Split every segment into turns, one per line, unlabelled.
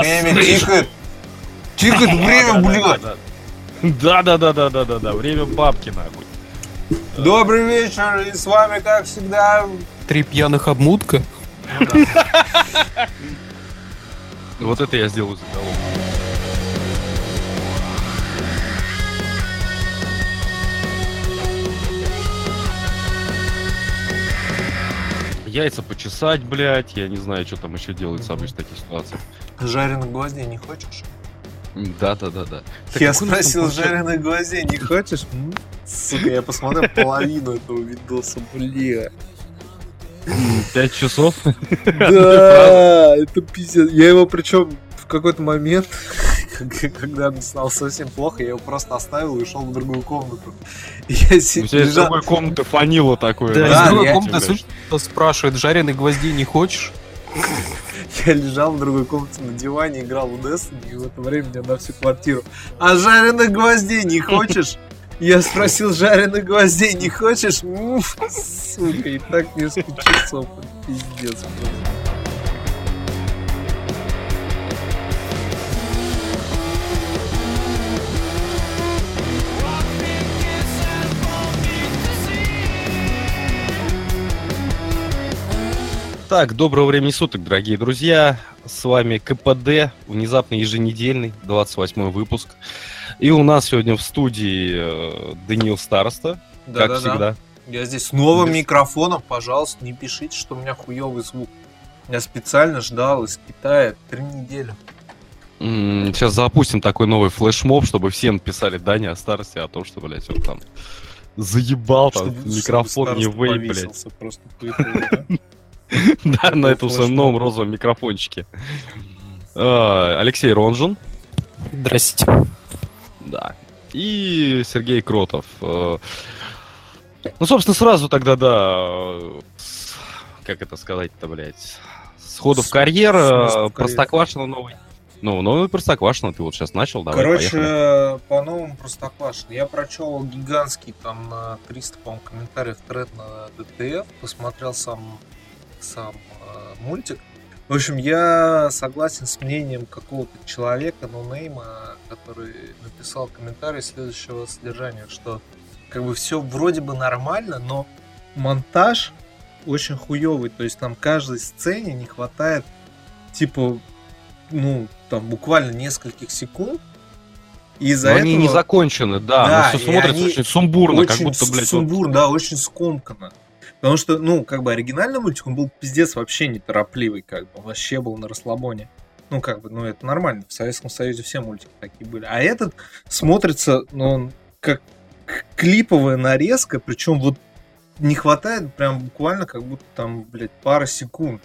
Время тикает. Тикает время, блядь.
Да, да, да, да, да, да, да. Время бабки нахуй.
Добрый вечер, и с вами, как всегда,
Три пьяных обмутка.
Вот это я сделаю заголовок. Яйца почесать, блядь, я не знаю, что там еще делается обычно в таких ситуациях.
Жареных гвоздей не хочешь?
Да, да, да, да.
Я
нас там
спросил, жареных гвоздей не хочешь? М? Сука, я посмотрел половину этого видоса, бля.
Пять часов?
Да, это пиздец. Я его причем в какой-то момент, когда мне стало совсем плохо, я его просто оставил и ушел в другую комнату. Я
У
си-
тебя из другой комнаты фанило такое.
Да, из другой
я-
комнаты спрашивает, жареных гвоздей не хочешь?
Я лежал в другой комнате на диване, играл в Destiny, и в это время мне на всю квартиру. А жареных гвоздей не хочешь? Я спросил, жареных гвоздей не хочешь? Сука, и так несколько часов. Пиздец. просто.
Так, доброго времени суток, дорогие друзья. С вами КПД, внезапно еженедельный, 28 выпуск. И у нас сегодня в студии э, Даниил Староста, как
Да-да-да.
всегда.
Я здесь с новым
Без-
микрофоном, пожалуйста, не пишите, что у меня хуёвый звук. Я специально ждал из Китая три недели.
Сейчас запустим такой новый флешмоб, чтобы все написали Дане о старости, о том, что, блядь, он там заебал, там,
Чтобы-
микрофон
чтобы
не вейп, блядь.
просто да?
На этом своем
флешмоб.
новом розовом микрофончике. А, Алексей Ронжин,
Здрасте.
да. И Сергей Кротов. Э, Ну, собственно, сразу тогда, да, э, как это сказать-то, блядь, сходу в карьера,
карьер.
Простоквашино новый. Ну, новый Простоквашино ты вот сейчас начал, давай,
Короче,
поехали.
по-новому Простоквашино. Я прочел гигантский там на 300, по-моему, комментариев тред на ДТФ, посмотрел сам, сам э, мультик. В общем, я согласен с мнением какого-то человека, нонейма, который написал комментарий следующего содержания, что как бы все вроде бы нормально, но монтаж очень хуёвый. То есть там каждой сцене не хватает типа ну, там буквально нескольких секунд. И из-за этого
они не закончены, да,
Да,
но все смотрится очень сумбурно, как
очень
будто, блядь, вот-
сумбур, да, очень скомканно. Потому что, ну, как бы оригинальный мультик, он был пиздец вообще неторопливый, как бы, он вообще был на расслабоне. Ну, как бы, ну, это нормально, в Советском Союзе все мультики такие были. А этот смотрится, ну, он как клиповая нарезка, причем вот не хватает прям буквально как будто там, блядь, пара секунд.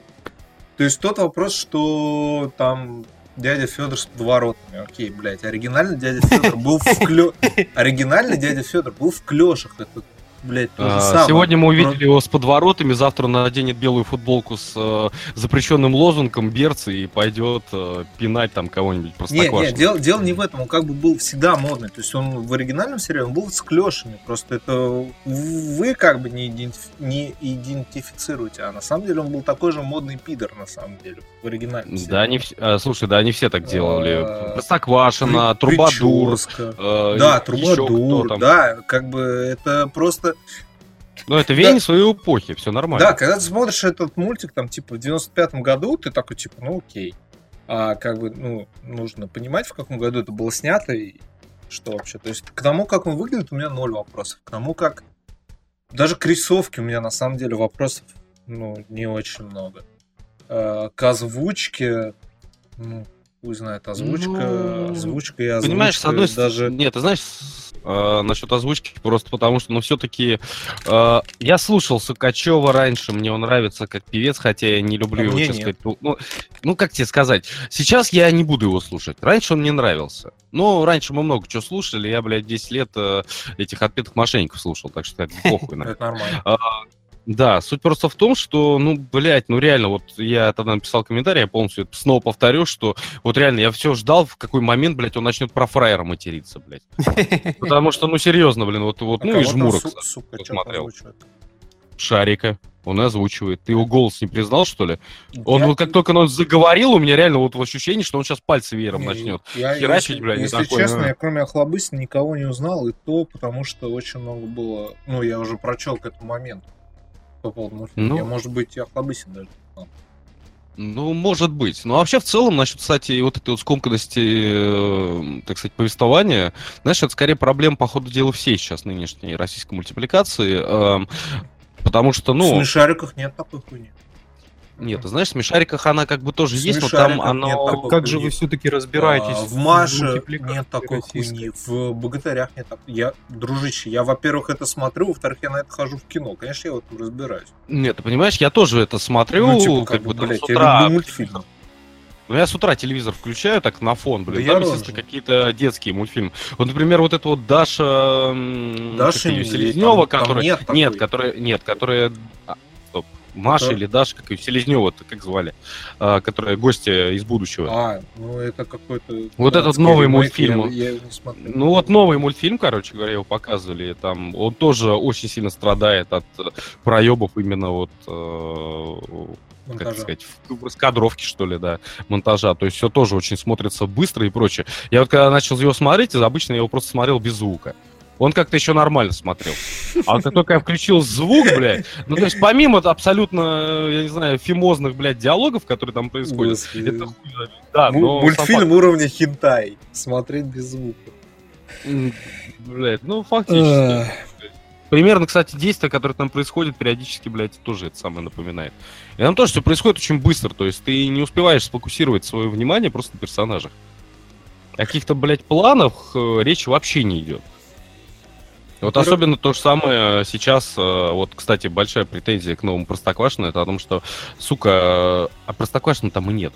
То есть тот вопрос, что там дядя Федор с подворотами. Окей, блядь, оригинальный дядя Федор был в клё... Оригинальный дядя Федор был в клешах. Это, блядь, то же
А,
самое.
Сегодня мы
Про-
увидели его с подворотами, завтра он наденет белую футболку с э, запрещенным лозунгом берцы и пойдет э, пинать там кого-нибудь
Не,
простоквашино.
не, дело, дело не в этом, он как бы был всегда модный. То есть он в оригинальном сериале он был с клешами. Просто это вы как бы не, идентиф- не идентифицируете. А на самом деле он был такой же модный пидор, на самом деле, в оригинальном
Да,
сериале.
они, вс- а, слушай, да, они все так делали.
А,
Простоквашино,
При-
Трубадур. э,
Да, Трубадур, да, как бы это просто
Ну, это веяние своей эпохи, все нормально.
Да, когда ты смотришь этот мультик, там, типа, в 95-м году, ты такой, типа, ну, окей. А как бы, ну, нужно понимать, в каком году это было снято и что вообще. То есть, к тому, как он выглядит, у меня ноль вопросов. К тому, как... Даже к рисовке у меня, на самом деле, вопросов, ну, не очень много. А, к озвучке, ну, хуй знает, озвучка,
Ну,
озвучка и озвучка.
Понимаешь, с одной стороны,
даже...
нет, ты знаешь, с- э, насчет озвучки, просто потому что, ну, все-таки я слушал Сукачева раньше, мне он нравится как певец, хотя я не люблю
А
его, честно сказать. Ну, ну, ну, как тебе сказать, сейчас я не буду его слушать. Раньше он мне нравился. Но раньше мы много чего слушали, я, блядь, 10 лет э, этих отпетых мошенников слушал, так что это похуй.
Это нормально.
Да, суть просто в том, что, ну, блядь, ну реально, вот я тогда написал комментарий, я полностью снова повторю, что вот реально я все ждал, в какой момент, блядь, он начнет про фраера материться, блядь. Потому что, ну, серьезно, блин, вот, вот
А
ну и жмурок
озвучивает?
Шарика. Он озвучивает. Ты его голос не признал, что ли? Он
Я-
вот как только он заговорил, у меня реально вот ощущение, что он сейчас пальцы веером
Не,
начнет.
Я,
херачить,
если,
блядь, и
если
такой,
честно,
а.
я кроме Охлобыстина никого не узнал, и то потому, что очень много было... Ну, я уже прочел к этому моменту. По поводу.
Ну.
Я, может быть, и Охлобыстин даже.
Ну, может быть. Ну, а вообще, в целом, насчет, кстати, вот этой вот скомканности, э, так сказать, повествования, знаешь, это скорее проблема, по ходу дела, всей сейчас нынешней российской мультипликации, эм, потому что,
В
ну,
смешариках нет такой хуйни.
Нет, ты знаешь, в смешариках она как бы тоже
В
есть, но там оно...
нет
А
такой
как же вы все-таки разбираетесь?
А, в Маше нет такой хуйни, в Богатырях нет такой. Я, дружище, я, во-первых, это смотрю, во-вторых, я на это хожу в кино. Конечно, я в этом разбираюсь.
Нет, ты понимаешь, я тоже это смотрю,
Ну, типа,
как,
как
бы,
блядь,
с
я
утра.
люблю мультфильмы.
Ну, я с утра телевизор включаю так на фон, блин.
Да
там,
я
естественно, какие-то детские мультфильмы. Вот, например, вот это вот Даша...
Даша
как Селезнева, которая...
нет такой.
нет, которая... Нет, которая... а, стоп. Маша
Кто?
или Даша, как ее Селезнева, как звали, а, которая гостья из будущего.
А, ну это какой-то...
Вот этот
дурацкий
новый мультфильм,
Я, я.
Ну вот новый мультфильм, короче говоря, его показывали, там он тоже очень сильно страдает от э, проебов именно вот э, как сказать, в раскадровке, что ли, да, монтажа. То есть все тоже очень смотрится быстро и прочее. Я вот когда начал его смотреть, обычно я его просто смотрел без звука. Он как-то еще нормально смотрел. А как только я включил звук, блядь, ну то есть помимо абсолютно, я не знаю, фимозных, блядь, диалогов, которые там происходят,
Господи.
это хуй. Да, но
Мультфильм уровня хентай. Смотреть без звука.
блядь, ну фактически. Примерно, кстати, действия, которые там происходят, периодически, блядь, тоже это самое напоминает. И там тоже все происходит очень быстро, то есть ты не успеваешь сфокусировать свое внимание просто на персонажах. О каких-то, блядь, планах э, речи вообще не идет. Вот
Во-первых-
особенно то же самое сейчас, э, вот, кстати, большая претензия к новому Простоквашино, это о том, что, сука, э, а Простоквашино там и нет.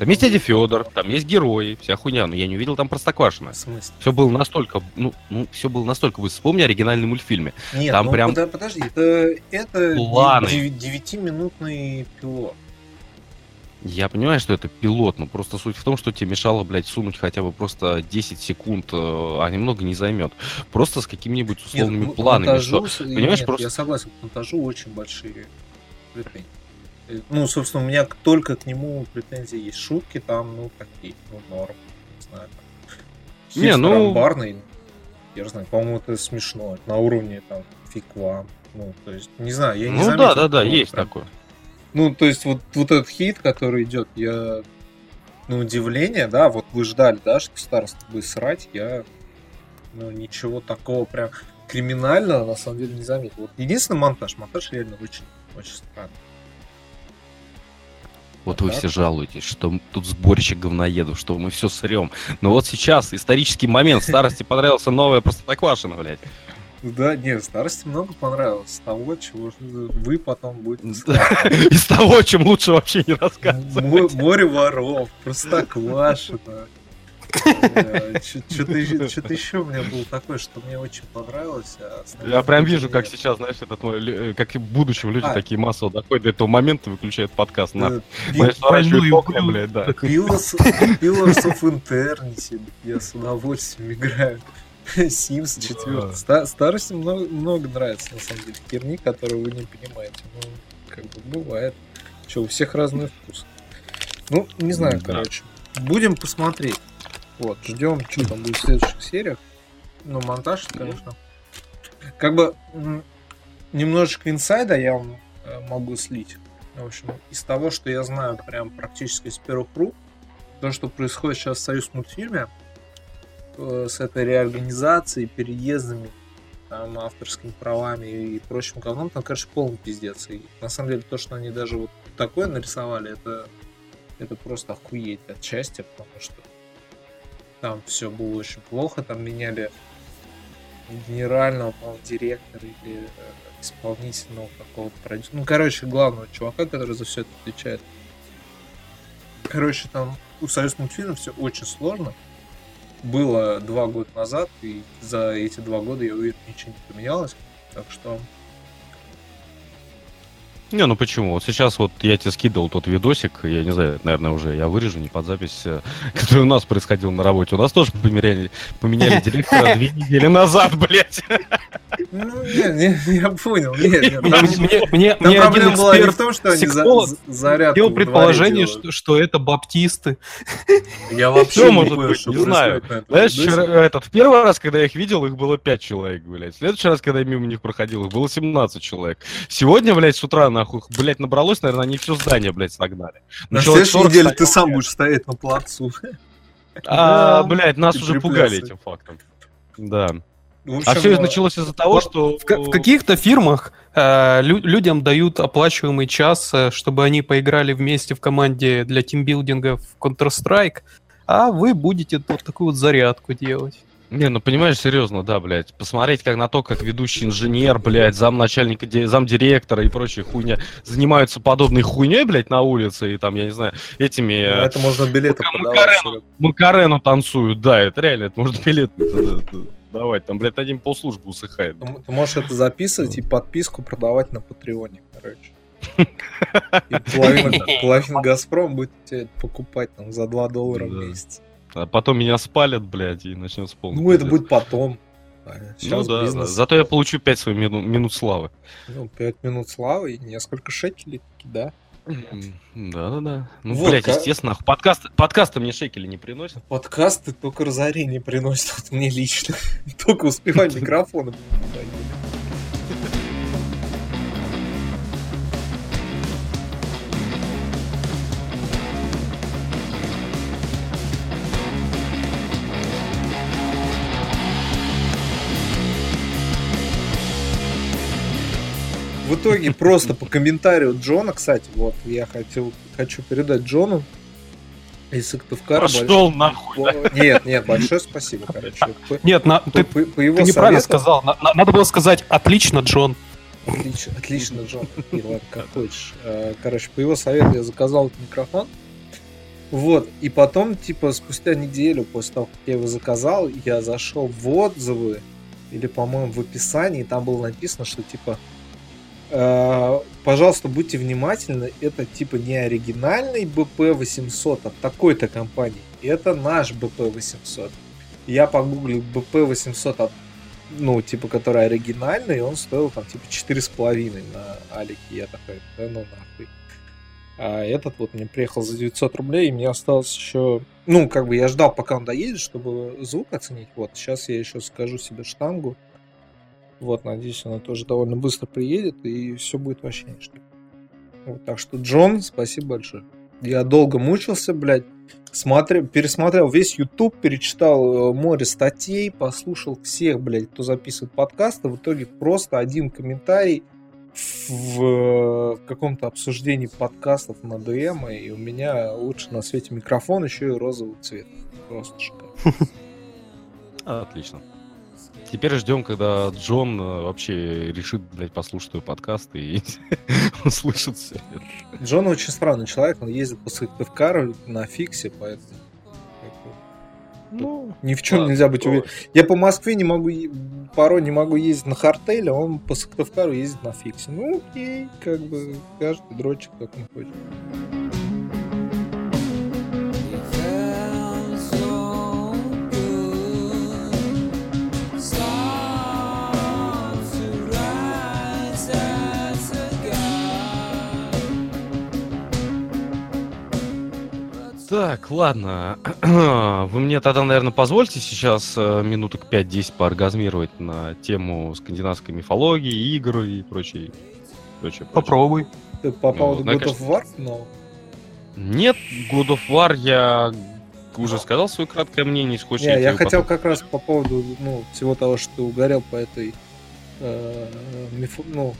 Там есть дядя Федор, там есть герои, вся хуйня, но я не увидел там Простоквашино.
В смысле?
Все было настолько, ну, ну все было настолько, вы вспомни оригинальный мультфильме.
Нет,
Там
ну,
прям-
подожди, это, это
Планы.
дев- девятиминутный пилот.
Я понимаю, что это пилот, но просто суть в том, что тебе мешало, блядь, сунуть хотя бы просто 10 секунд, э, а немного не займет. Просто с какими-нибудь условными
Нет, к
планами.
монтажу
Что... понимаешь,
нет,
просто-
Я согласен, к монтажу очень большие претензии. Э, Ну, собственно, у меня только к нему претензии есть. Шутки там, ну, такие, ну, норм. Не знаю.
Не, ну-
амбарный, я не знаю, по-моему, это смешно. Это на уровне, там, фиг вам. Ну, то есть, не знаю, я не
Ну да, да, да, есть
прям.
такое.
Ну, то есть, вот, вот этот хит, который идет, я на удивление, да, вот вы ждали, да, что староста будет срать, я, ну, ничего такого прям криминального, на самом деле, не заметил. Вот единственный монтаж, монтаж реально очень, очень странный.
Вот вы все жалуетесь, что тут сборище говноедов, что мы все срем. Но вот сейчас исторический момент, старости понравился новое Простоквашино, блядь.
Да, нет, старости много понравилось. Того, чего вы потом будете
Из того, чем лучше вообще не рассказывать.
Мо- Море воров, простоквашино. Что-то еще у меня было такое, что мне очень понравилось. а
Я прям вижу, как сейчас, знаешь, этот мой, э, как и в будущем люди
А.
такие массово доходят до этого момента, выключают подкаст. На,
Э, Pillars of Eternity. Я с удовольствием играю. Sims 4. Ста- Старости много, много нравится, на самом деле, херни, которую вы не понимаете. Ну, как бы бывает. Че, у всех разный вкус. Ну, не знаю,
Да.
короче. Будем посмотреть. Вот, ждем, что там будет в следующих сериях. Ну, монтаж, конечно. Как бы немножечко инсайда я вам э, могу слить. В общем, из того, что я знаю прям практически с первых рук, то, что происходит сейчас в Союз мультфильме, с этой реорганизацией, переездами, там, авторскими правами и прочим говном, там, конечно, полный пиздец. И на самом деле то, что они даже вот такое нарисовали, это, это просто охуеть отчасти, потому что там все было очень плохо, там меняли генерального, по-моему, директора или э, исполнительного какого-то продюсера. Ну, короче, главного чувака, который за все это отвечает. Короче, там у Союз мультфильма все очень сложно. Было два года назад, и за эти два года, я уверен, ничего не поменялось. Так что
Не, ну почему? Вот сейчас вот я тебе скидывал тот видосик, я не знаю, наверное, уже я вырежу не под запись, э, который у нас происходил на работе. У нас тоже поменяли, поменяли директора две недели назад, блядь.
Ну, не, не, я понял. Нет, нет,
Мне,
проблема была не в том, что они за-
сексолог
за- зарядку
делал предположение, что, что это баптисты.
Я вообще
Что
не
знаю. Знаешь, этот, в первый раз, когда я их видел, их было 5 человек, блядь. В следующий раз, когда я мимо них проходил, их было 17 человек. Сегодня, блядь, с утра, нахуй, блядь, набралось, наверное, они все здание, блядь, согнали.
На
человек
следующей
40
неделе ты сам будешь стоять на плацу.
А, блядь, нас уже пугали этим фактом. Да.
В
А все началось из-за того, что...
В, ка- в каких-то фирмах э, лю- людям дают оплачиваемый час, э, чтобы они поиграли вместе в команде для тимбилдинга в Counter-Strike, а вы будете вот такую вот зарядку делать.
Не, ну понимаешь, серьезно, да, блядь. Посмотреть как на то, как ведущий инженер, блядь, замначальника, ди- замдиректора и прочая хуйня занимаются подобной хуйней, блядь, на улице, и там, я не знаю, этими э,
это можно билеты
Макарену. Макарену танцуют, да, это реально, это можно билет э, давать, там, блядь, один полслужбы усыхает.
Ты можешь это записывать и подписку продавать на Патреоне, короче. И половина, половина Газпром будет тебе это покупать там за 2 доллара в месяц.
А потом меня спалят, блядь, и начнется полный
Ну, это будет потом. А
Ну
Сейчас
да, да.
бизнес.
зато я получу 5 своих мину- минут славы.
Ну, 5 минут славы и несколько шекелей, да.
Да-да-да. Ну,
Вот,
блядь,
ка-
естественно, подкаст, подкасты мне шекели не приносят.
Подкасты только разорение приносят вот мне лично. Только успевать микрофоны. В итоге просто по комментарию Джона, кстати, вот я хотел, хочу передать Джону из Сыктывкара.
Пошел нахуй. да.
большое- Нет, нет, большое спасибо, короче. По-
Нет, на-
по-
ты,
по- по его
ты неправильно
совету-
сказал. На- на- надо было сказать «отлично, Джон».
Отлично, отлично, Джон. И ладно, как хочешь. Э, Короче, по его совету я заказал этот микрофон. Вот, и потом, типа, спустя неделю после того, как я его заказал, я зашел в отзывы, или, по-моему, в описании, там было написано, что, типа, пожалуйста, будьте внимательны, это, типа, не оригинальный BP800 от такой-то компании, это наш BP800. Я погуглил BP800 от ну, типа, который оригинальный, он стоил там, типа, четыре с половиной на Алике. Я такой, да ну нахуй. А этот вот мне приехал за 900 рублей, и мне осталось еще... Ну, как бы я ждал, пока он доедет, чтобы звук оценить. Вот, сейчас я еще скажу себе штангу. Вот, надеюсь, она тоже довольно быстро приедет, и все будет вообще ништяк. Вот, так что, Джон, спасибо большое. Я долго мучился, блядь. Смотрел, пересмотрел весь YouTube, перечитал э, море статей, послушал всех, блядь, кто записывает подкасты. В итоге просто один комментарий в, в каком-то обсуждении подкастов на ДМ, и у меня лучше на свете микрофон еще и розовый цвет. Просто шикарно.
Отлично. Теперь ждем, когда Джон э, вообще решит, блядь, послушать твой подкаст и услышит все.
Джон очень странный человек, он ездит по Сыктывкару на фиксе, поэтому как бы,
Ну,
ни в чем
ладно,
нельзя быть уверен. Я по Москве не могу, порой не могу ездить на хартеле, а он по Сыктывкару ездит на фиксе. Ну, окей, как бы каждый дрочек как он хочет.
Так, ладно. Вы мне тогда, наверное, позвольте сейчас э, минуток 5-10 пооргазмировать на тему скандинавской мифологии, игр и прочее, прочее.
Попробуй.
Ты по поводу
ну,
God of War? Ну,
Нет, God of War я уже сказал свое краткое мнение, хочешь.
не, я хотел
потом-
как раз по поводу ну, всего того, что ты угорел по этой э, мифо- ну,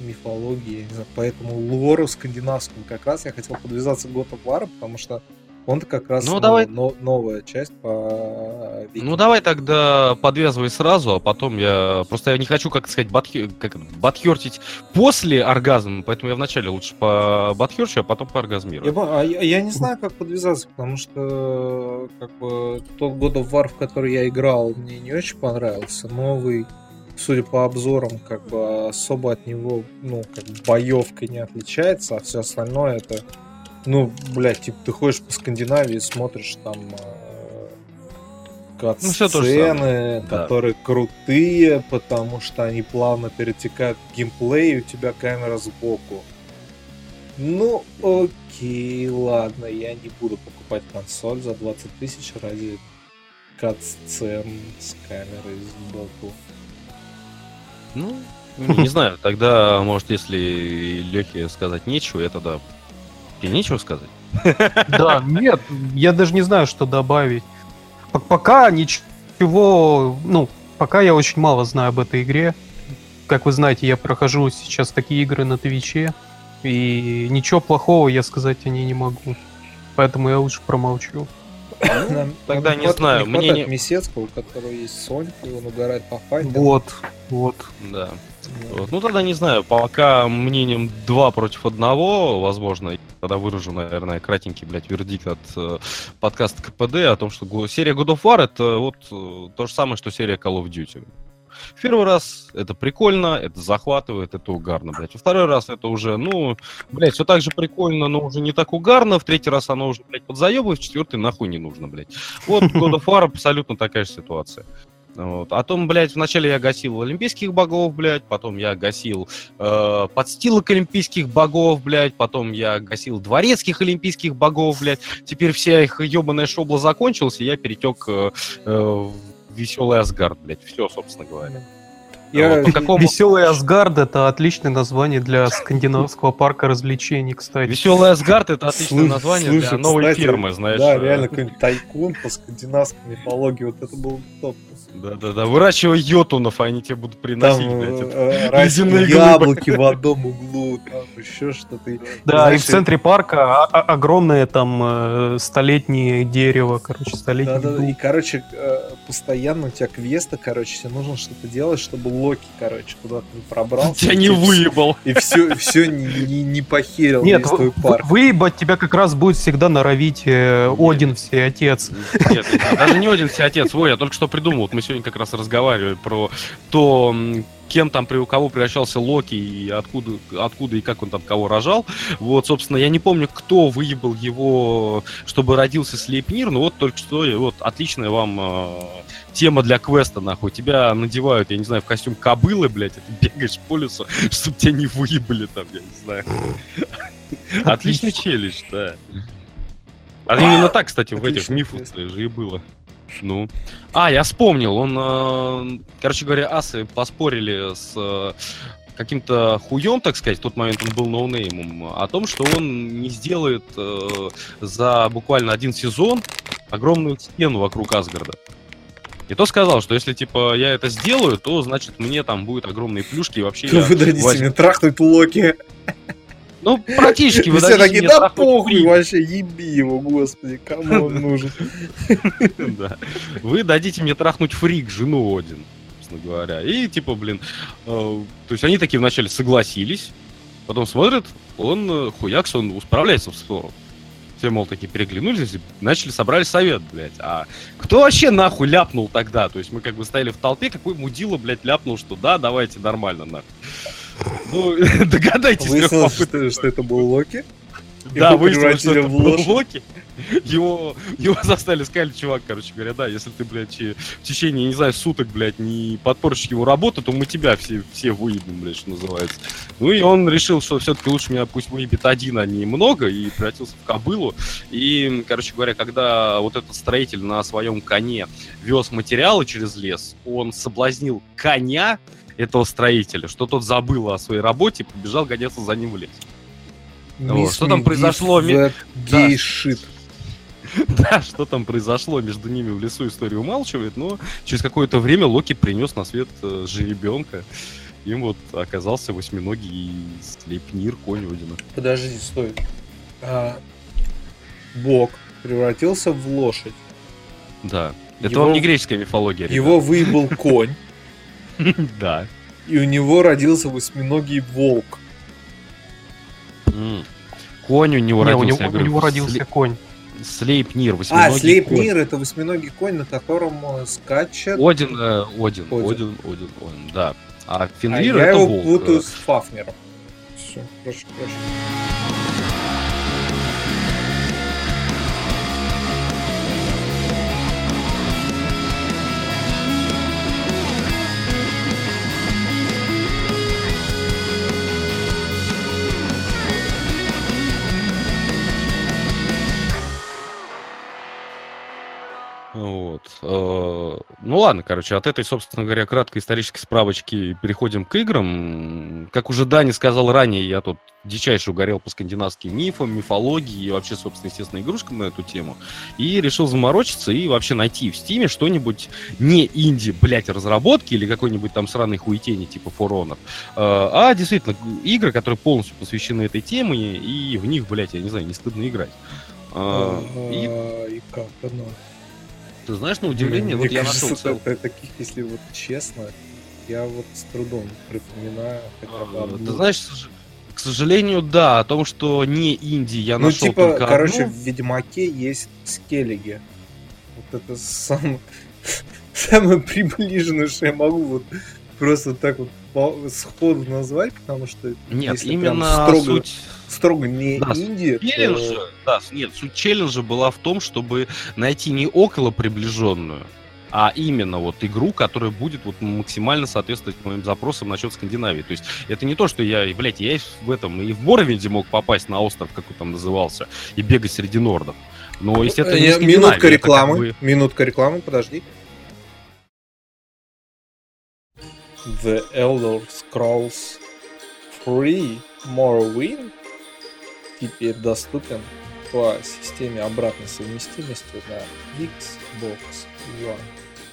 мифологии, не знаю, по этому лору скандинавскому как раз я хотел подвязаться к God of War, потому что он-то как раз
Ну, давай.
но- новая часть по
Ну
викингам.
давай тогда подвязывай сразу, а потом я... Просто я не хочу, как сказать, батхи... как... батхертить после оргазма, поэтому я вначале лучше по батхерчу, а потом по
Я,
оргазмирую.
по- а я, я не знаю, как подвязаться, потому что как бы тот God of War, в который я играл, мне не очень понравился. Новый судя по обзорам, как бы особо от него, ну, как бы боевка не отличается, а все остальное это, ну, блядь, типа ты ходишь по Скандинавии смотришь там э,
Ну, всё то же
сцены,
самое, да.
которые крутые, потому что они плавно перетекают в геймплей, и у тебя камера сбоку. Ну, окей, ладно, я не буду покупать консоль за 20 тысяч ради кат-сцен с камерой сбоку.
Ну, не не знаю, тогда, может, если Лехе сказать нечего, я тогда... Тебе нечего сказать?
Да, нет, я даже не знаю, что добавить. Пока ничего, ну, пока я очень мало знаю об этой игре. Как вы знаете, я прохожу сейчас такие игры на Твиче, и ничего плохого я сказать о ней не могу. Поэтому я лучше промолчу.
Нам-
тогда
нам
не
хват-
знаю,
Не хватает
мнение-
Месецкого, у которого есть Сонька, и он угорает по файтам.
Вот, вот.
Да.
Вот.
Ну, тогда не знаю, пока мнением два против одного, возможно, тогда выражу, наверное, кратенький, блядь, вердикт от э, подкаста КПД о том, что серия God of War это вот э, то же самое, что серия Call of Duty. В первый раз это прикольно, это захватывает, это угарно, блядь. Во второй раз это уже, ну, блядь, все так же прикольно, но уже не так угарно. В третий раз оно уже, блядь, подзаебывает, в четвертый нахуй не нужно, блядь. Вот God of War абсолютно такая же ситуация. Вот. А том, блядь, вначале я гасил олимпийских богов, блядь, потом я гасил э, подстилок олимпийских богов, блядь, потом я гасил дворецких олимпийских богов, блядь. Теперь вся их ебаная шобла закончилась, и я перетек э, э, в веселый Асгард, блядь. Все, собственно говоря.
Я-
Вот, какому...
Веселый Асгард это отличное название для скандинавского парка развлечений, кстати.
Веселый Асгард это отличное
Слушай,
название для
слушай,
новой
кстати,
фермы, знаешь.
Да,
э,
реально какой-нибудь тайкун по скандинавской мифологии, вот это был бы топ.
Да-да-да, выращивай йотунов, а они тебе будут
Там
приносить, блядь. это.
э, яблоки в одном углу, там еще что-то.
Да,
Знаешь,
и в центре парка огромное там э, столетнее дерево, короче, столетний
Да, да,
дуб.
и, короче, э, постоянно у тебя квесты, короче, тебе нужно что-то делать, чтобы Локи, короче, куда-то не пробрался.
Тебя не выебал.
И все, все не, не, не похерил
Нет,
весь
вы-
твой
вы-
парк.
выебать тебя как раз будет всегда норовить э, Один все отец.
Нет, даже не один все отец. Ой, я только что придумал. Вот мы сегодня как раз разговаривали про то, кем там при у кого превращался Локи и откуда, откуда и как он там кого рожал. Вот, собственно, я не помню, кто выебал его, чтобы родился Слепнир, но вот только что, вот отличная вам э, тема для квеста, нахуй. Тебя надевают, я не знаю, в костюм кобылы, блядь, и ты бегаешь по лесу, чтобы тебя не выебали там, я не знаю. Отличный челлендж, да. А именно так, кстати, в этих мифах же и было. Ну. А, я вспомнил, он, э, короче говоря, асы поспорили с э, каким-то хуем, так сказать, в тот момент он был ноунеймом, о том, что он не сделает э, за буквально один сезон огромную стену вокруг Асгарда. И то сказал, что если, типа, я это сделаю, то, значит, мне там будет огромные плюшки, и вообще я
Вы дадите
возьму-
мне трахнуть Локи.
Ну, практически. Вы
все такие, да похуй
Фрида».
вообще, еби его, господи, кому он нужен.
Да. Вы дадите мне трахнуть фрик, жену Один, собственно говоря. И типа, блин, э, то есть они такие вначале согласились, потом смотрят, он э, хуякс, он справляется в сторону. Все, мол, такие переглянулись и начали, собрали совет, блядь. А кто вообще нахуй ляпнул тогда? То есть мы как бы стояли в толпе, какой мудила, блядь, ляпнул, что да, давайте нормально, нахуй. Ну, догадайтесь,
Выяснилось, что, что это был Локи.
Да, выяснилось, что это был. Локи. Его, его заставили, сказали, чувак, короче говоря, да, если ты, блядь, в течение, не знаю, суток, блядь, не подпорчишь его работу, то мы тебя все, все выебем, блядь, что называется. Ну и он решил, что все-таки лучше меня пусть выебет один, а не много, и превратился в кобылу. И, короче говоря, когда вот этот строитель на своем коне вез материалы через лес, он соблазнил коня этого строителя, что тот забыл о своей работе и побежал гоняться за ним в лес. Вот, что там произошло ми-. Да, что там произошло между ними в лесу, история умалчивает, но через какое-то время Локи принес на свет э, жеребенка. Им вот оказался восьминогий слепнир конь Одина.
Подожди, стой. А, Бог превратился в лошадь.
Да. Это
Его-
вам не греческая мифология, ребят.
Его выебал конь,
Да.
и у него родился восьминогий волк.
Конь у него
Не, у
родился.
него,
я
у него родился конь.
Слейпнир,
А,
восьминогий
Слейпнир это восьминогий конь, на котором э, скачет.
Один, э, Один,
Один.
Один, Один, Один, да. А
А
Фенрир
я
это
его
волк.
путаю с Фафнером. Все, прошу, прошу.
Ладно, короче, от этой, собственно говоря, краткой исторической справочки переходим к играм. Как уже Дани сказал ранее, я тут дичайше угорел по скандинавским мифам, мифологии и вообще, собственно, естественно, игрушкам на эту тему. И решил заморочиться и вообще найти в Стиме что-нибудь не инди, блядь, разработки или какой-нибудь там сраной хуетени типа For Honor, э, а действительно игры, которые полностью посвящены этой теме, и в них, блядь, я не знаю, не стыдно играть. Э, И
А, И как оно?
Ты знаешь, на удивление, вот я
кажется,
нашел цел-
это- таких, если вот честно, я вот с трудом припоминаю хотя бы
А,
одну.
Ты знаешь, к сожалению, да, о том, что не инди я
ну,
нашел
типа,
только
короче, в. Ведьмаке есть скеллиги. Вот это сам... самое приближенное, что я могу вот просто так вот сходу назвать, потому что
Нет,
если
именно
строго,
суть
строго не
Да,
инди, то-
челленджа, да, нет, суть челленджа была в том, чтобы найти не около приближенную, а именно вот игру, которая будет вот максимально соответствовать моим запросам насчет Скандинавии. То есть это не то, что я, блядь, я в этом и в Боровинде мог попасть на остров, как он там назывался, и бегать среди нордов. Но, не
Э,
Скандинавия,
Минутка
это как
рекламы.
бы-
Минутка рекламы, подожди. The Elder Scrolls 3 Morrowind теперь доступен по системе обратной совместимости на Xbox One.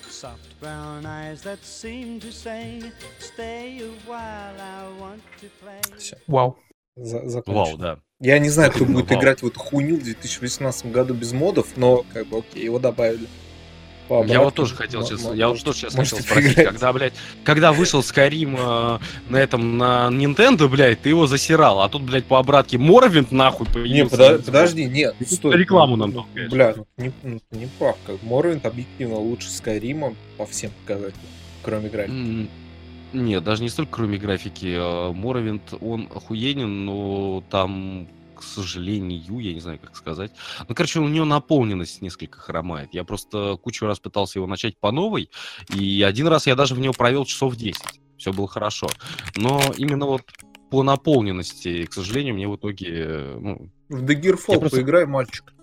Soft brown eyes that seem to say, Stay a while, I want to play.
Все,
Вау.
Вау, да.
Я не знаю, кто будет
Вау.
играть в эту хуйню в 2018 году без модов, но как бы окей, его добавили. По
Я вот тоже хотел сейчас, я вот тоже сейчас хотел спросить,
поиграть.
когда, блядь, когда вышел Skyrim э, на этом, на Nintendo, блядь, ты его засирал, а тут, блядь, по обратке Моровинт нахуй
Не,
появился.
подо- подожди, нет, стой.
рекламу нам.
Бля, ну ты не, ну, не прав. Как Morrowind объективно лучше Скайрима по всем показателям, кроме графики.
М, Нет, даже не столько кроме графики. э, Моровинт, он охуенен, но там, к сожалению, я не знаю, как сказать. Ну, короче, у него наполненность несколько хромает. Я просто кучу раз пытался его начать по новой, и один раз я даже в него провел часов 10. Все было хорошо. Но именно вот по наполненности, к сожалению, мне в итоге... э, Ну,
В The
просто-
поиграй, мальчик.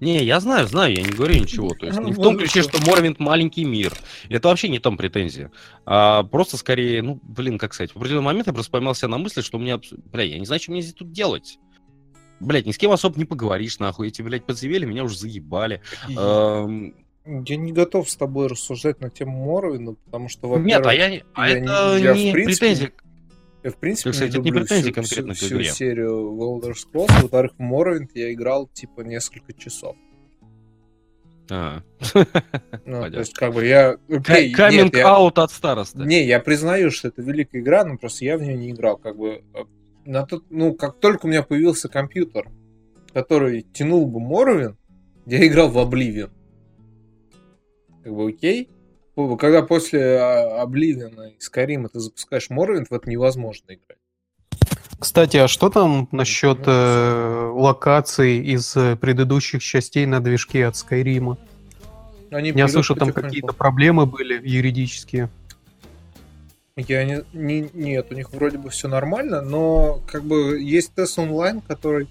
не, я знаю, знаю, я не говорю ничего. То есть не в том ключе, что Морвинт маленький мир. Это вообще не там претензия. А просто скорее, ну, блин, как сказать, в определенный момент я просто поймал себя на мысли, что у меня, бля, я не знаю, что мне здесь тут делать. Блять, ни с кем особо не поговоришь, нахуй. Эти, блядь, подзавели, меня уже заебали.
Я не готов с тобой рассуждать на тему Morrowind, потому что,
Нет, а я, не- а
я
это
не- я, в
не
принципе,
претензия.
я, в принципе,
кстати, это не
люблю
претензии
всю-
конкретно
всю,
к
всю
игре.
серию в Elder Scrolls. Во-вторых, в Morrowind я играл, типа, несколько часов.
А.
Ну,
Понятно.
то есть, как бы, я... окей, нет,
Каминг
я-
аут от староста.
Не, я признаю, что это великая игра, но просто я в нее не играл. Как бы, э, на тот, ну, как только у меня появился компьютер, который тянул бы Morrowind, я играл в Oblivion. Как бы, окей? Когда после а, Oblivion и Skyrim ты запускаешь Morrowind, в это невозможно играть.
Кстати, а что там насчет э, локаций из э, предыдущих частей на движке от Скайрима?
Они
Я слышу, там какие-то проблемы были юридические.
Я не, не- нет, у них вроде бы все нормально, но как бы есть TES Online, который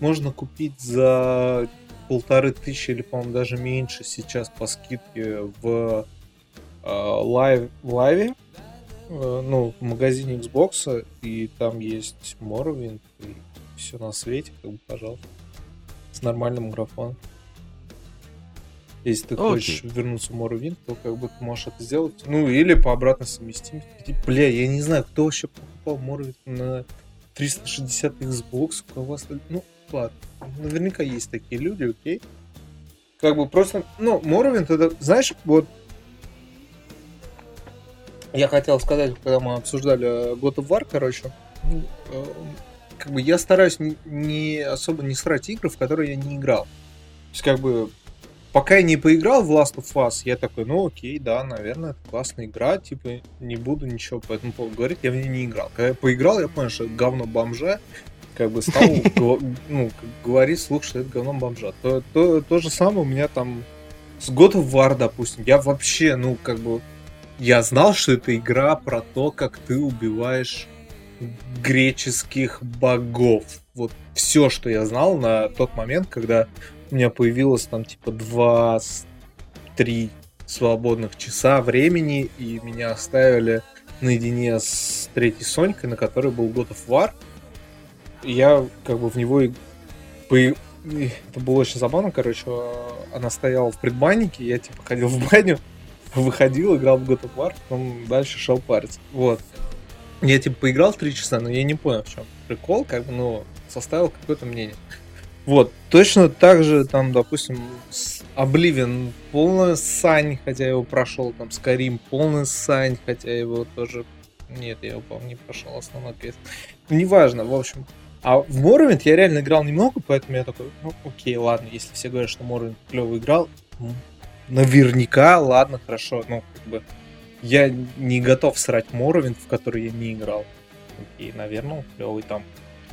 можно купить за полторы тысячи или, по-моему, даже меньше сейчас по скидке в э, Live, Live е, э, ну, в магазине Xbox, и там есть Morrowind, и все на свете, как бы, пожалуйста, с нормальным графоном. Если ты
Окей.
хочешь вернуться в Morrowind, то как бы ты можешь это сделать. Ну, или по обратной совместимости. Бля, я не знаю, кто вообще покупал Morrowind на 360 Xbox, у кого остальные... Ну, ладно. Наверняка есть такие люди, окей. Как бы просто... Ну, Morrowind это... Знаешь, вот... Я хотел сказать, когда мы обсуждали God of War, короче, ну, э, как бы я стараюсь не, не особо не срать игры, в которые я не играл. есть, как бы, пока я не поиграл в Last of Us, я такой, ну окей, да, наверное, это классная игра, типа, не буду ничего по этому поводу говорить, я в нее не играл. Когда я поиграл, я понял, что это говно бомжа, как бы стал ну, говорить слух, что это говно бомжа. То, то, то же самое у меня там с God of War, допустим. Я вообще, ну, как бы, я знал, что это игра про то, как ты убиваешь греческих богов. Вот все, что я знал на тот момент, когда у меня появилось там типа 2-3 свободных часа времени, и меня оставили наедине с третьей Сонькой, на которой был God of War. И я как бы в него и это было очень забавно, короче, она стояла в предбаннике, я типа ходил в баню, выходил, играл в God of War, потом дальше шел париться. Вот. Я типа поиграл три часа, но я не понял, в чем прикол, как бы, ну, составил какое-то мнение. Вот, точно так же, там, допустим, Oblivion полная сань, хотя его прошел, там, Skyrim полная сань, хотя его тоже... Нет, я его, по-моему, не прошел, основной квест. Неважно, в общем. А в Morrowind я реально играл немного, поэтому я такой, ну, окей, ладно, если все говорят, что Morrowind клево играл, наверняка, ладно, хорошо, ну, как бы, я не готов срать Morrowind, в который я не играл. Окей, наверное, клевый там.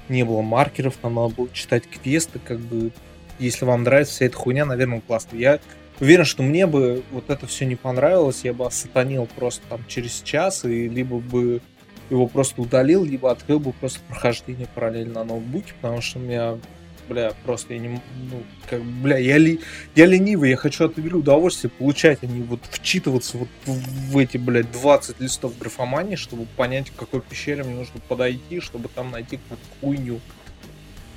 Не было маркеров, там надо было читать квесты, как бы, если вам нравится вся эта хуйня, наверное, он классный. Я уверен, что мне бы вот это все не понравилось, я бы осатанил просто там через час, и либо бы его просто удалил, либо открыл бы просто прохождение параллельно на ноутбуке, потому что у меня, бля, просто я не... Ну, как, бля, я, ли, я ленивый, я хочу от игры удовольствие получать, а не вот вчитываться вот в, эти, блядь, 20 листов графомании, чтобы понять, к какой пещере мне нужно подойти, чтобы там найти какую-то хуйню.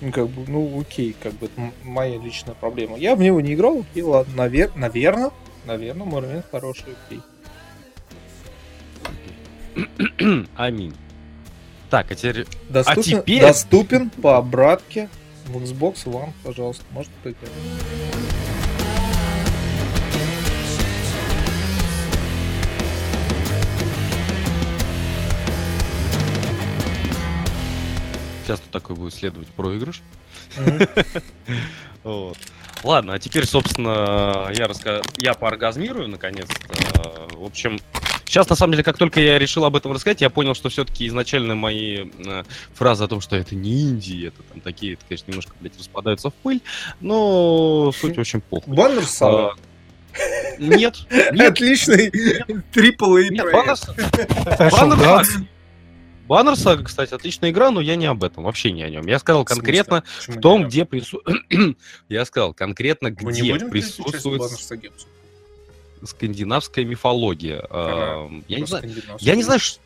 Ну, как бы, ну, окей, как бы, это моя личная проблема. Я в него не играл, окей, ладно, навер... наверное, наверное, Morrowind хороший, окей.
Аминь. Так, а теперь...
Доступен,
теперь-
доступен по обратке в Xbox One, пожалуйста, можно поиграть.
Сейчас тут такой будет следовать проигрыш. Вот. Ладно, а теперь, собственно, я раска... я пооргазмирую, наконец-то. В общем, сейчас, на самом деле, как только я решил об этом рассказать, я понял, что все-таки изначально мои э, фразы о том, что это не Индия, это там такие, это, конечно, немножко, блядь, распадаются в пыль, но суть очень похуй.
Баннер.
А, Нет, нет,
Отличный трипл проект.
Баннер
Special
Баннер
Guts.
Сага. Баннер Сага, кстати, отличная игра, но я не об этом, вообще не о нем. Я сказал
В
конкретно
Почему
в том, где присутствует... Я сказал конкретно, где присутствует? Скандинавская мифология.
Ага.
А, Я не знаю, я не знаю, ш-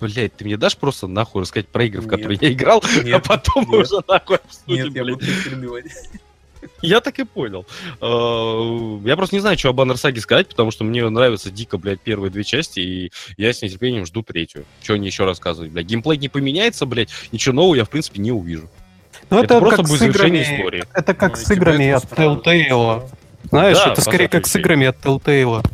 Блять, ты мне дашь просто нахуй рассказать про игры, в которые я играл, а
Нет,
потом
нет.
уже нахуй обсудим,
Нет, я буду перебивать.
Я так и понял. А, Я просто не знаю, что о Баннер Саге сказать, потому что мне нравятся дико, блядь, первые две части, и я с нетерпением жду третью. Что они еще рассказывать, блядь? Геймплей не поменяется, блядь, ничего нового я, в принципе, не увижу.
Ну,
Это
это,
просто
как
будет
играми,
завершение истории.
это как
Ну,
с играми от. Telltale. Знаешь,
Да,
это скорее как с играми от Telltale.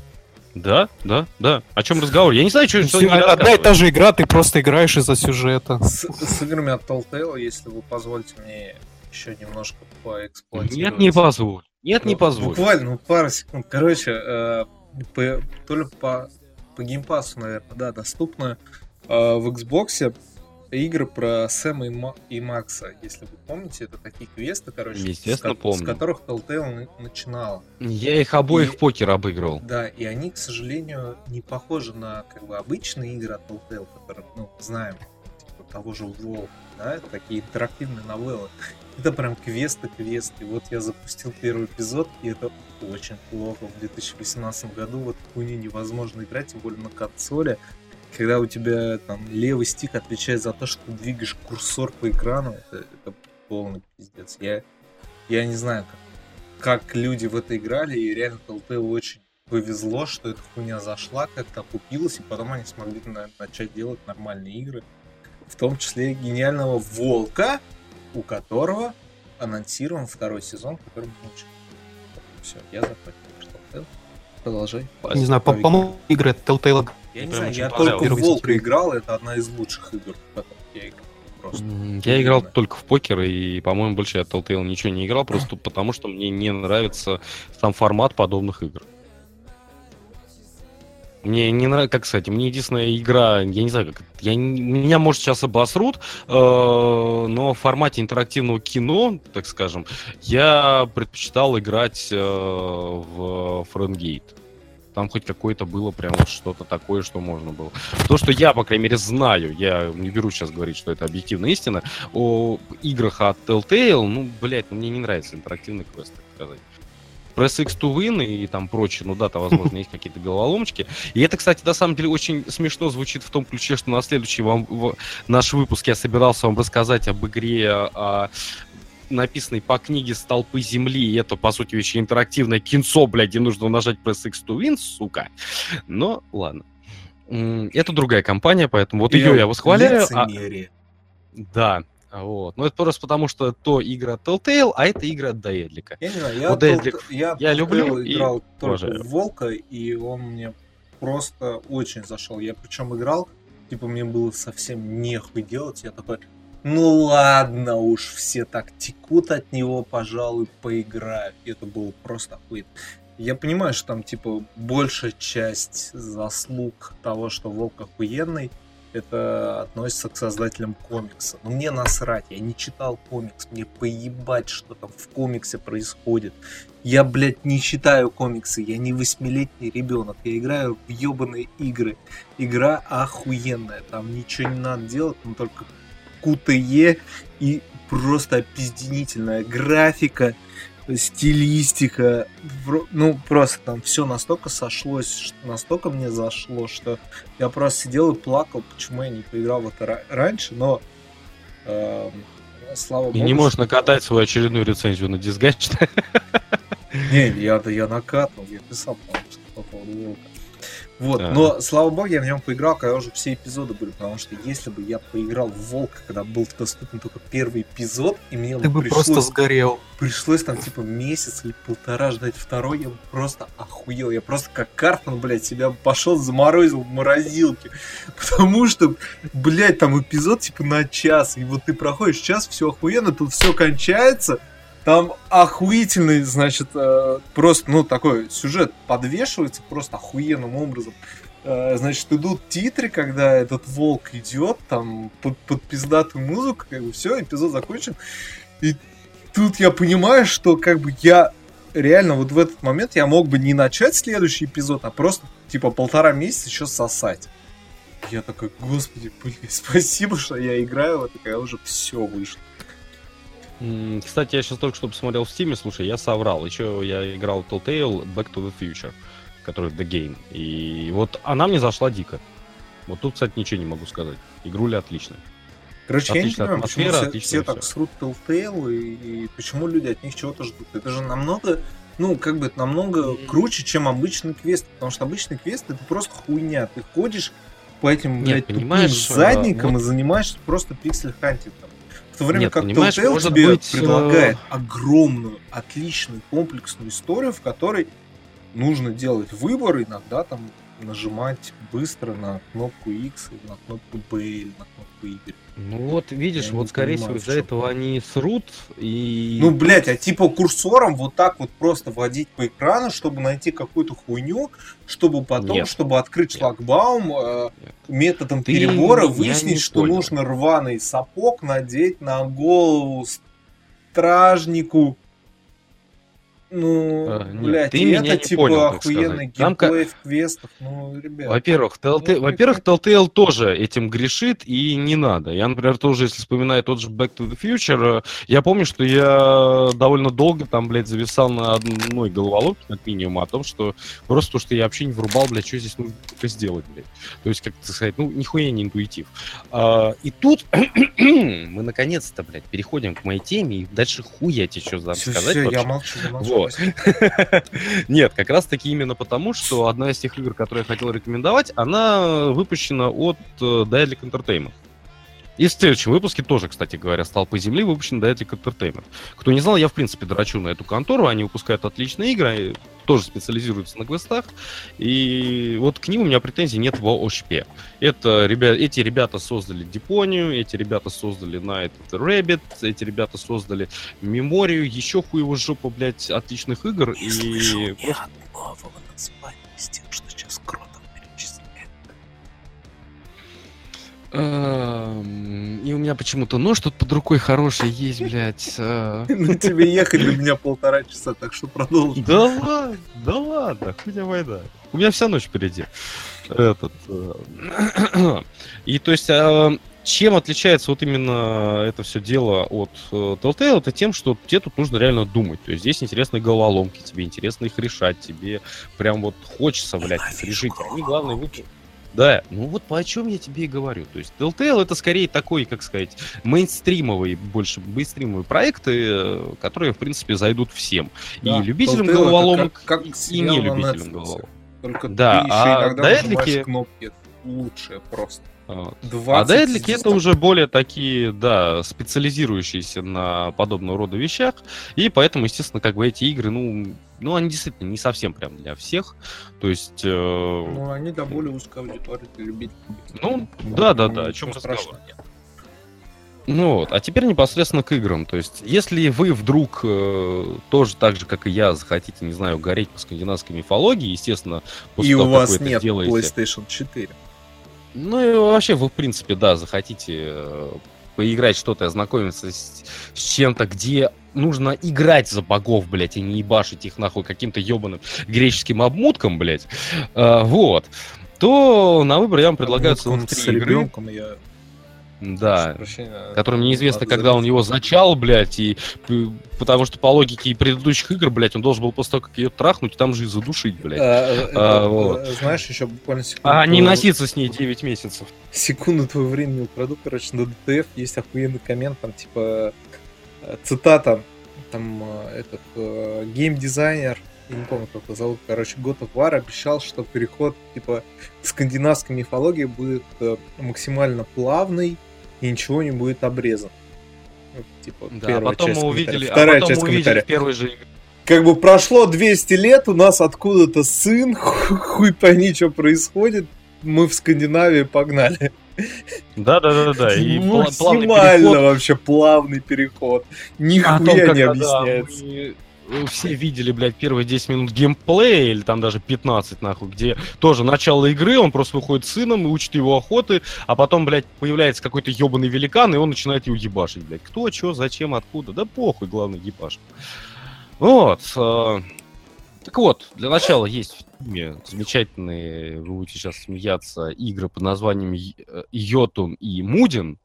Да, да, да. О чем разговор? Я не знаю, что, что они
Одна и та же игра, ты просто играешь из-за сюжета.
С, с играми от Telltale, если вы позволите мне еще немножко поэксплуатировать.
Нет, не позволь. Нет, не
Ну,
позволь.
Буквально, ну, пару секунд. Короче, э, по- то ли по, по геймпасу, наверное, да, доступно э, в Xbox игры про Сэма и, Ма- и Макса. Если вы помните, это такие квесты, короче,
Естественно,
с, ко-
помню.
с которых Telltale на- начинала.
Я их обоих
И-
в покер обыгрывал.
Да, и они, к сожалению, не похожи на как бы обычные игры от Telltale, которые, ну, знаем, типа того же Wolf, да, это такие интерактивные новеллы. Это прям квесты-квесты. Вот я запустил первый эпизод, и это очень плохо. В 2018 году вот хуйню невозможно играть, тем более на консоли, когда у тебя там левый стик отвечает за то, что ты двигаешь курсор по экрану, это, это полный пиздец. Я, я не знаю, как, как люди в это играли, и реально Telltale очень повезло, что эта хуйня зашла, как-то окупилась, и потом они смогли на- начать делать нормальные игры. В том числе гениального Волка, у которого анонсирован второй сезон, который мы. Все, я. Telltale. Продолжай.
Не знаю, по- по-моему, игры Telltale
Я не знаю, я только в Волка играл, это одна из лучших игр, я играл. просто.
Я играл только в покер, и, по-моему, больше я Telltale ничего не играл, просто потому что мне не нравится сам формат подобных игр. Мне не нравится, как сказать, мне единственная игра, я не знаю, как, это- я, меня, может, сейчас обосрут, э, но в формате интерактивного кино, так скажем, я предпочитал играть э, в Френгейт. Там хоть какое-то было прям вот что-то такое, что можно было. То, что я, по крайней мере, знаю, я не беру сейчас говорить, что это объективная истина, о играх от Telltale, ну, блядь, ну, мне не нравится интерактивный квест, так сказать. Press X to win и там прочее, ну да-то, возможно, есть какие-то головоломочки. И это, кстати, на самом деле очень смешно звучит в том ключе, что на следующий вам, в- наш выпуск я собирался вам рассказать об игре, о написанной по книге «Столпы земли», и это, по сути, еще интерактивное кинцо, блядь, где нужно нажать Press X to win, сука. Но, ладно. Это другая компания, поэтому вот ее я восхваляю. а- да, вот. Но это просто потому, что то игра от Telltale, а это игра от Дейдлика.
Я не знаю, я,
Вот
Telltale-
Эдлик
я,
я люблю и
играл только
уважаю.
в Волка, и он мне просто очень зашел. Я причем играл, типа мне было совсем нехуй делать, я такой, ну ладно уж, все так текут от него, пожалуй, поиграю. И это было просто охуенно. Я понимаю, что там, типа, большая часть заслуг того, что Волк охуенный, это относится к создателям комикса. Но мне насрать, я не читал комикс, мне поебать, что там в комиксе происходит. Я, блядь, не читаю комиксы, я не восьмилетний ребенок, я играю в ебаные игры. Игра охуенная, там ничего не надо делать, но только QTE и просто опизденительная графика, стилистика, ну просто там все настолько сошлось, настолько мне зашло, что я просто сидел и плакал, почему я не поиграл в это ра- раньше, но эм, слава
И
богу.
не можешь накатать свою очередную рецензию на дисгач.
Не, я, я накатывал, я писал, по поводу. Вот,
Да.
но, слава богу, я в нем поиграл, когда уже все эпизоды были, потому что если бы я поиграл в Волка, когда был доступен только первый эпизод, и мне
Ты бы
пришлось,
просто сгорел.
пришлось там типа месяц или полтора ждать второй, я бы просто охуел. Я просто как Картман, блядь, себя пошел заморозил в морозилке. Потому что, блядь, там эпизод типа на час. И вот ты проходишь час, все охуенно, тут все кончается. Там охуительный, значит, э, просто, ну, такой сюжет подвешивается просто охуенным образом. Э, Значит, идут титры, когда этот волк идет, там, под, под пиздатую музыку, бы все, эпизод закончен. И тут я понимаю, что как бы я реально вот в этот момент я мог бы не начать следующий эпизод, а просто типа полтора месяца еще сосать. Я такой, господи, блин, спасибо, что я играю в это, когда уже все вышло.
Кстати, я сейчас только что посмотрел в Steam, слушай, я соврал. Еще я играл Telltale Back to the Future, который The Game. И вот она мне зашла дико. Вот тут, кстати, ничего не могу сказать. Игруля отличная.
Короче, я не
Отличная
понимаю, почему все, все так срут Telltale, и, и почему люди от них чего-то ждут. Это же намного, ну, как бы, намного круче, чем обычный квест, потому что обычный квест это просто хуйня. Ты ходишь по этим,
Нет,
блядь,
понимаешь, э,
задникам
вот-
и занимаешься просто pixel hunting ом. В то время
Нет,
как Telltale тебе
быть, э,
предлагает огромную, отличную, комплексную историю, в которой нужно делать выбор, иногда там нажимать быстро на кнопку X, или на кнопку B, или на кнопку Y.
Ну вот, видишь,
Я
вот, скорее
понимаю,
всего, из-за этого они срут и...
Ну, блядь, а типа курсором вот так вот просто водить по экрану, чтобы найти какую-то хуйню, чтобы потом,
Нет.
чтобы открыть шлагбаум, э,
Нет.
методом
Ты
перебора выяснить, что
понял.
нужно рваный сапог надеть на голову стражнику. Ну,
А, нет,
блядь,
ты меня
это
не
типа
понял,
охуенный.
Там
геймплей в квестах. Ну, ребят.
Во-первых, Telltale,
Ну,
во-первых, Telltale тоже этим грешит, и не надо. Я, например, тоже, если вспоминаю тот же Back to the Future, я помню, что я довольно долго там, блядь, зависал на одной головоломке, как минимум, о том, что просто то, что я вообще не врубал, блядь, что здесь нужно сделать, блядь. То есть, как так сказать, ну, нихуя не интуитив. А, и тут мы, наконец-то, блядь, переходим к моей теме, и дальше хуй я тебе что сказать
всё, я молчу, я молчу.
Вот. Нет, как раз таки именно потому, что одна из тех игр, которые я хотел рекомендовать, она выпущена от э, Daedalic Entertainment. И в следующем выпуске тоже, кстати говоря, «Столпы земли» выпущен Daedalic Entertainment. Кто не знал, я в принципе драчу на эту контору, они выпускают отличные игры, тоже специализируются на квестах. И вот к ним у меня претензий нет вообще. Это, ребят, эти ребята создали Дипонию, эти ребята создали Night of the Rabbit, эти ребята создали Меморию, еще хуево жопа, блядь, отличных игр. и просто-
нового названия из тех, что
И у меня почему-то нож тут под рукой хороший есть, блядь.
Ну тебе ехать до меня полтора часа, так что продолжим.
Да ладно, да ладно, хуйня война. У меня вся ночь впереди. Этот. э, И то есть, э, чем отличается вот именно это все дело от э, Telltale, это тем, что тебе тут нужно реально думать. То есть здесь интересные головоломки, тебе интересно их решать, тебе прям вот хочется, блядь, их решить. Они главное выпустить. Да, ну вот по о чем я тебе и говорю. То есть Telltale это скорее такой, как сказать, мейнстримовый, больше мейнстримовые проекты, э, которые, в принципе, зайдут всем.
Да,
и любителям
Telltale
головоломок,
как- как
и- не любителям головоломок.
Только
Да,
ты еще
а
иногда нажимаешь кнопки. Это лучшее просто.
Вот.
20
А Дедлики
здесь
это уже более такие, да, специализирующиеся на подобного рода вещах. И поэтому, естественно, как бы эти игры, ну, ну, они действительно не совсем прям для всех. То есть, э,
Ну, они до более узкой аудитории для любителей.
ну, да-да-да, о чем разговор.
нет.
Ну вот, а теперь непосредственно к играм. То есть, если вы вдруг э, тоже так же, как и я, захотите, не знаю, гореть по скандинавской мифологии, естественно, после
И
того,
у
как
вас
вы это
нет
сделаете-
PlayStation 4.
Ну и вообще вы, в принципе, да, захотите э, поиграть что-то, ознакомиться с, с чем-то, где нужно играть за богов, блядь, и не ебашить их нахуй каким-то ебаным греческим обмутком, блядь, э, вот, то на выбор я вам предлагаю целых три игры.
ребенком я...
Да,
прошу прощения,
которым неизвестно,
надо
когда он его зачал, блядь, и п- потому что по логике предыдущих игр, блядь, он должен был после того, как ее трахнуть, там же и задушить, блядь.
А, э,
А,
это,
вот.
э, Знаешь, еще буквально секунду.
А не носиться с ней 9 месяцев.
Секунду твоего времени украду, короче, на ДТФ есть охуенный коммент, там, типа, э, цитата, там, э, этот, э, геймдизайнер, я не помню, как его зовут, короче, God of War обещал, что переход, типа, к скандинавской мифологии будет э, максимально плавный, и ничего не будет обрезан. Вот, типа,
Да, а
первая
потом
часть
мы увидели,
Вторая
а потом
часть
мы увидели
комментария.
в первой же игре.
Как бы прошло 200 лет, у нас откуда-то сын, ху- хуй пойми, что происходит, мы в Скандинавии погнали.
Да, да, да, да. И
Максимально
переход.
вообще плавный переход.
О
Нихуя
том,
не
когда, да,
объясняется.
мы, все видели, блядь, первые 10 минут геймплея, или там даже 15, нахуй, где тоже начало игры, он просто выходит с сыном и учит его охоты, а потом, блядь, появляется какой-то ебаный великан, и он начинает его ебашить, блядь. Кто, что, зачем, откуда? Да похуй, главное, ебашит. Вот. э, Так вот, для начала есть в фильме замечательные, вы будете сейчас смеяться, игры под названием э, Йотун и Мудин.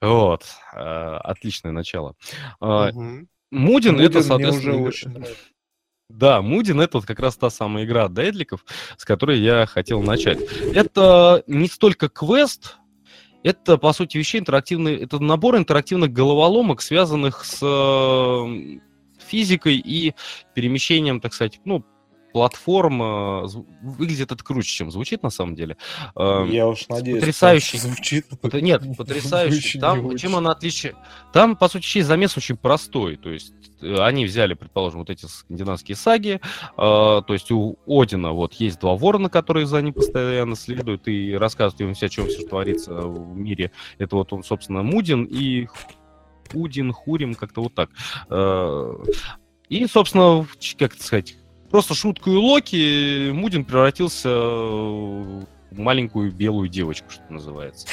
Вот. э, Отличное начало. Э,
Мгм.
Мудин,
Мудин
это,
мне
соответственно,
уже
игра-
очень нравится.
Да, Мудин это вот как раз та самая игра от Дедликов, с которой я хотел начать. Это не столько квест, это, по сути вещей, интерактивный, это набор интерактивных головоломок, связанных с э, физикой и перемещением, так сказать, ну, платформ. э, Выглядит это круче, чем звучит на самом деле. Эм,
Я уж надеюсь,
потрясающий.
звучит. это
Нет,
очень
потрясающе. Там, чем она отличие? Там, по сути, замес очень простой. То есть э, они взяли, предположим, вот эти скандинавские саги. э, то есть у Одина вот есть два ворона, которые за ним постоянно следуют и рассказывают им все, о чем все творится в мире. Это вот он, собственно, Мудин и Удин, Хурим, как-то вот так. И, собственно, как это сказать, просто шуткой Локи Мудин превратился в маленькую белую девочку, что называется.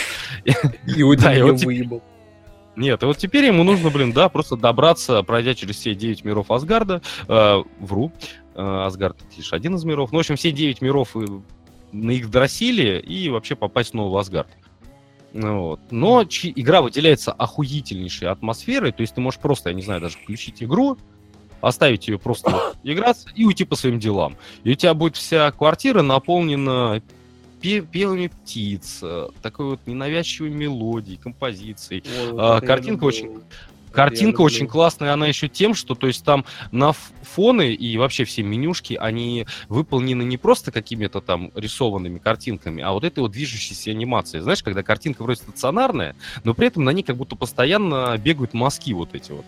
И
и вот теперь-
выебал.
Нет, и вот теперь ему нужно, блин, да, просто добраться, пройдя через все 9 миров Асгарда. Э, вру. Э, Асгард это лишь один из миров. Ну, в общем, все 9 миров э, на Игдрасиле и вообще попасть снова в Асгард. Ну Вот. Но игра выделяется охуительнейшей атмосферой, то есть ты можешь просто, я не знаю, даже включить игру, оставить ее просто вот играться и уйти по своим делам. И у тебя будет вся квартира наполнена пе- пелами птиц, такой вот ненавязчивой мелодией, композицией.
Ой,
А, картинка очень- Картинка очень классная, она еще тем, что то есть там на фоны и вообще все менюшки, они выполнены не просто какими-то там рисованными картинками, а вот этой вот движущейся анимацией. Знаешь, когда картинка вроде стационарная, но при этом на ней как будто постоянно бегают мазки вот эти вот.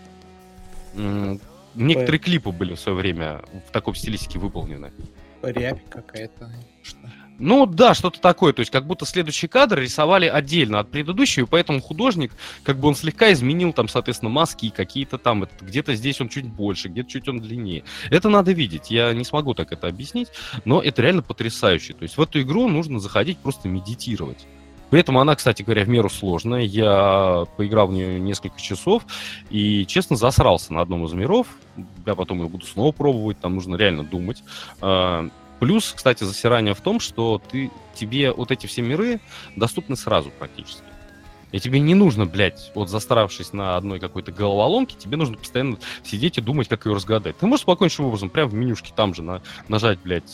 Некоторые клипы были в свое время в таком стилистике выполнены.
Рябь какая-то.
Ну да, что-то такое. То есть как будто следующий кадр рисовали отдельно от предыдущего, и поэтому художник, как бы он слегка изменил там, соответственно, маски какие-то там. Где-то здесь он чуть больше, где-то чуть он длиннее. Это надо видеть. Я не смогу так это объяснить, но это реально потрясающе. То есть в эту игру нужно заходить просто медитировать. При этом она, кстати говоря, в меру сложная. Я поиграл в нее несколько часов и, честно, засрался на одном из миров. Я потом ее буду снова пробовать, там нужно реально думать. А, Плюс, кстати, засирание в том, что ты, тебе вот эти все миры доступны сразу практически. И тебе не нужно, блядь, вот застаравшись на одной какой-то головоломке, тебе нужно постоянно сидеть и думать, как ее разгадать. Ты можешь спокойнейшим образом, прямо в менюшке там же на, нажать, блядь,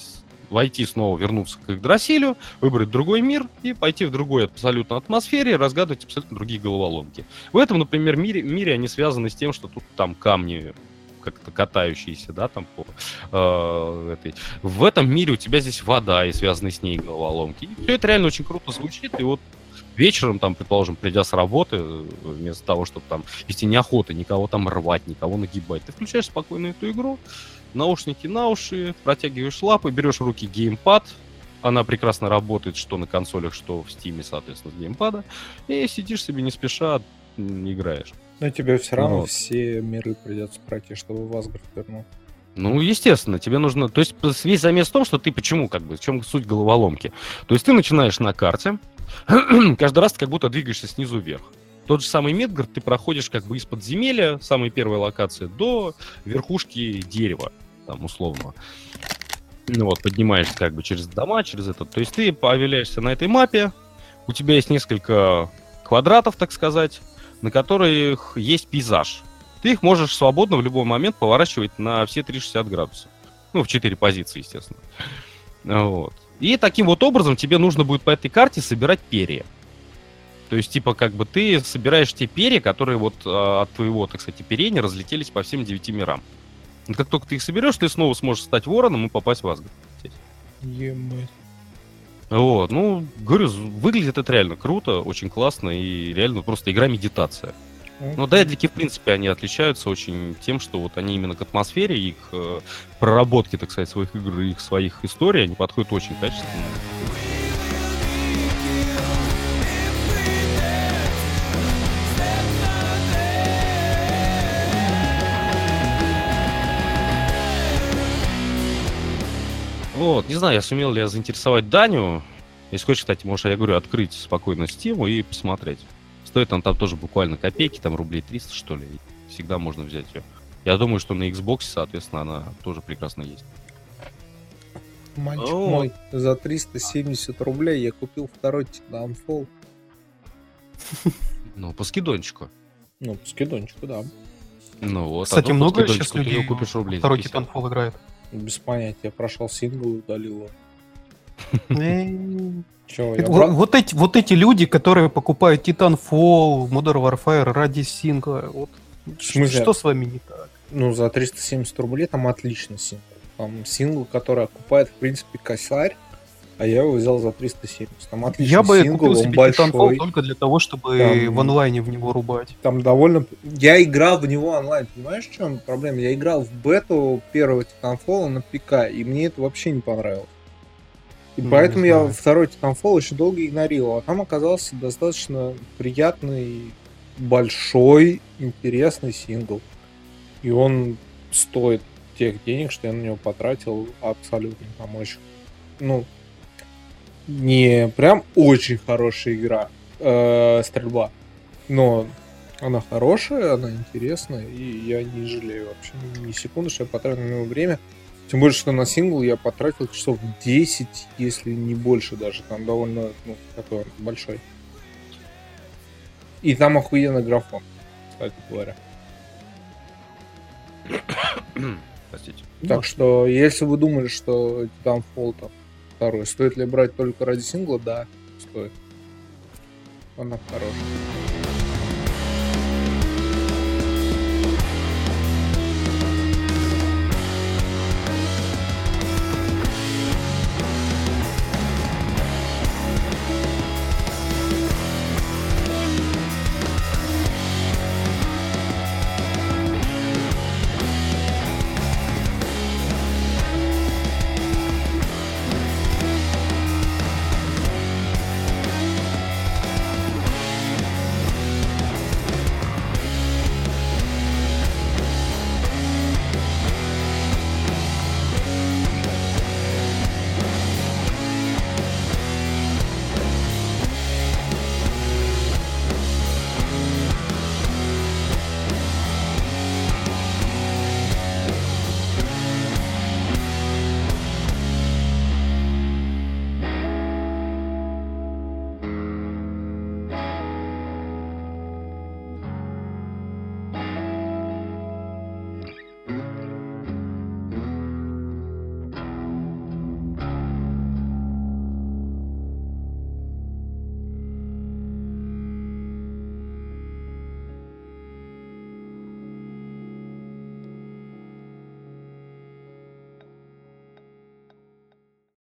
войти снова, вернуться к Игдрасилю, выбрать другой мир и пойти в другой абсолютно атмосфере разгадывать абсолютно другие головоломки. В этом, например, мире, мире они связаны с тем, что тут там камни как-то катающиеся, да, там по э, этой. В этом мире у тебя здесь вода и связанные с ней головоломки. И все это реально очень круто звучит, и вот вечером, там, предположим, придя с работы, э, вместо того, чтобы там вести неохоты, никого там рвать, никого нагибать, ты включаешь спокойно эту игру, наушники на уши, протягиваешь лапы, берешь в руки геймпад, она прекрасно работает что на консолях, что в Steam е, соответственно, с геймпада, и сидишь себе не спеша, играешь.
Но тебе все равно
Вот.
все миры придется пройти, чтобы в Асгард вернул.
Ну, естественно, тебе нужно... То есть весь замес в том, что ты почему, как бы, в чем суть головоломки? То есть ты начинаешь на карте, каждый раз ты как будто двигаешься снизу вверх. Тот же самый Медгард ты проходишь как бы из подземелья, самой первой локации, до верхушки дерева, там, условно. Ну вот, поднимаешься как бы через дома, через этот. То есть ты появляешься на этой мапе, у тебя есть несколько квадратов, так сказать, на которых есть пейзаж. Ты их можешь свободно в любой момент поворачивать на все 360 градусов. Ну, в 4 позиции, естественно. Вот. И таким вот образом тебе нужно будет по этой карте собирать перья. То есть, типа, как бы ты собираешь те перья, которые вот а, от твоего, так сказать, оперения разлетелись по всем девяти мирам. И как только ты их соберешь, ты снова сможешь стать вороном и попасть в Асгард.
Ебать.
Вот, ну, говорю, выглядит это реально круто, очень классно и реально просто игра-медитация. Ну, дайдлики, в принципе, они отличаются очень тем, что вот они именно к атмосфере, их э, проработки, так сказать, своих игр их своих историй, они подходят очень качественно. Вот, не знаю, я сумел ли я заинтересовать Даню. Если хочешь, кстати, можешь, я говорю, открыть спокойно Steam и посмотреть. Стоит он там тоже буквально копейки, там рублей 300, что ли. Всегда можно взять ее. Я думаю, что на Xbox, соответственно, она тоже прекрасно есть.
Мальчик
О.
мой, за 370 рублей я купил второй Titanfall.
Ну, по скидончику.
Ну, по скидончику, да.
Ну вот.
Кстати,
а то по
много сейчас
ты
людей
купишь рублей
второй
50.
Titanfall играет?
Без понятия. Я прошел сингл и удалил его.
Э,
Чего, я
Вот, эти, вот эти люди, которые покупают Titanfall, Modern Warfare ради сингла, вот что с вами не так?
Ну, за 370 рублей там отличный сингл. Там сингл, который окупает, в принципе, косарь, а я его взял за 370. Там отличный
Я бы
сингл,
купил себе
большой.
Только для того, чтобы
Там-
в онлайне в него рубать.
Там довольно... Я играл в него онлайн, понимаешь, в чем проблема? Я играл в бету первого Titanfall на ПК, и мне это вообще не понравилось. И
Ну,
поэтому я второй Titanfall очень долго игнорировал. А там оказался достаточно приятный, большой, интересный сингл. И он стоит тех денег, что я на него потратил абсолютно. Там очень... Ну, не прям очень хорошая игра, э, стрельба. Но она хорошая, она интересная, и я не жалею вообще ни секунды, что я потратил на него время. Тем более, что на сингл я потратил часов 10, если не больше даже. Там довольно, ну, такой он большой. И там охуенный графон, кстати говоря.
Простите.
Так что, если вы думали, что Titanfall там второй, стоит ли брать только ради сингла, да, стоит. Она хорошая.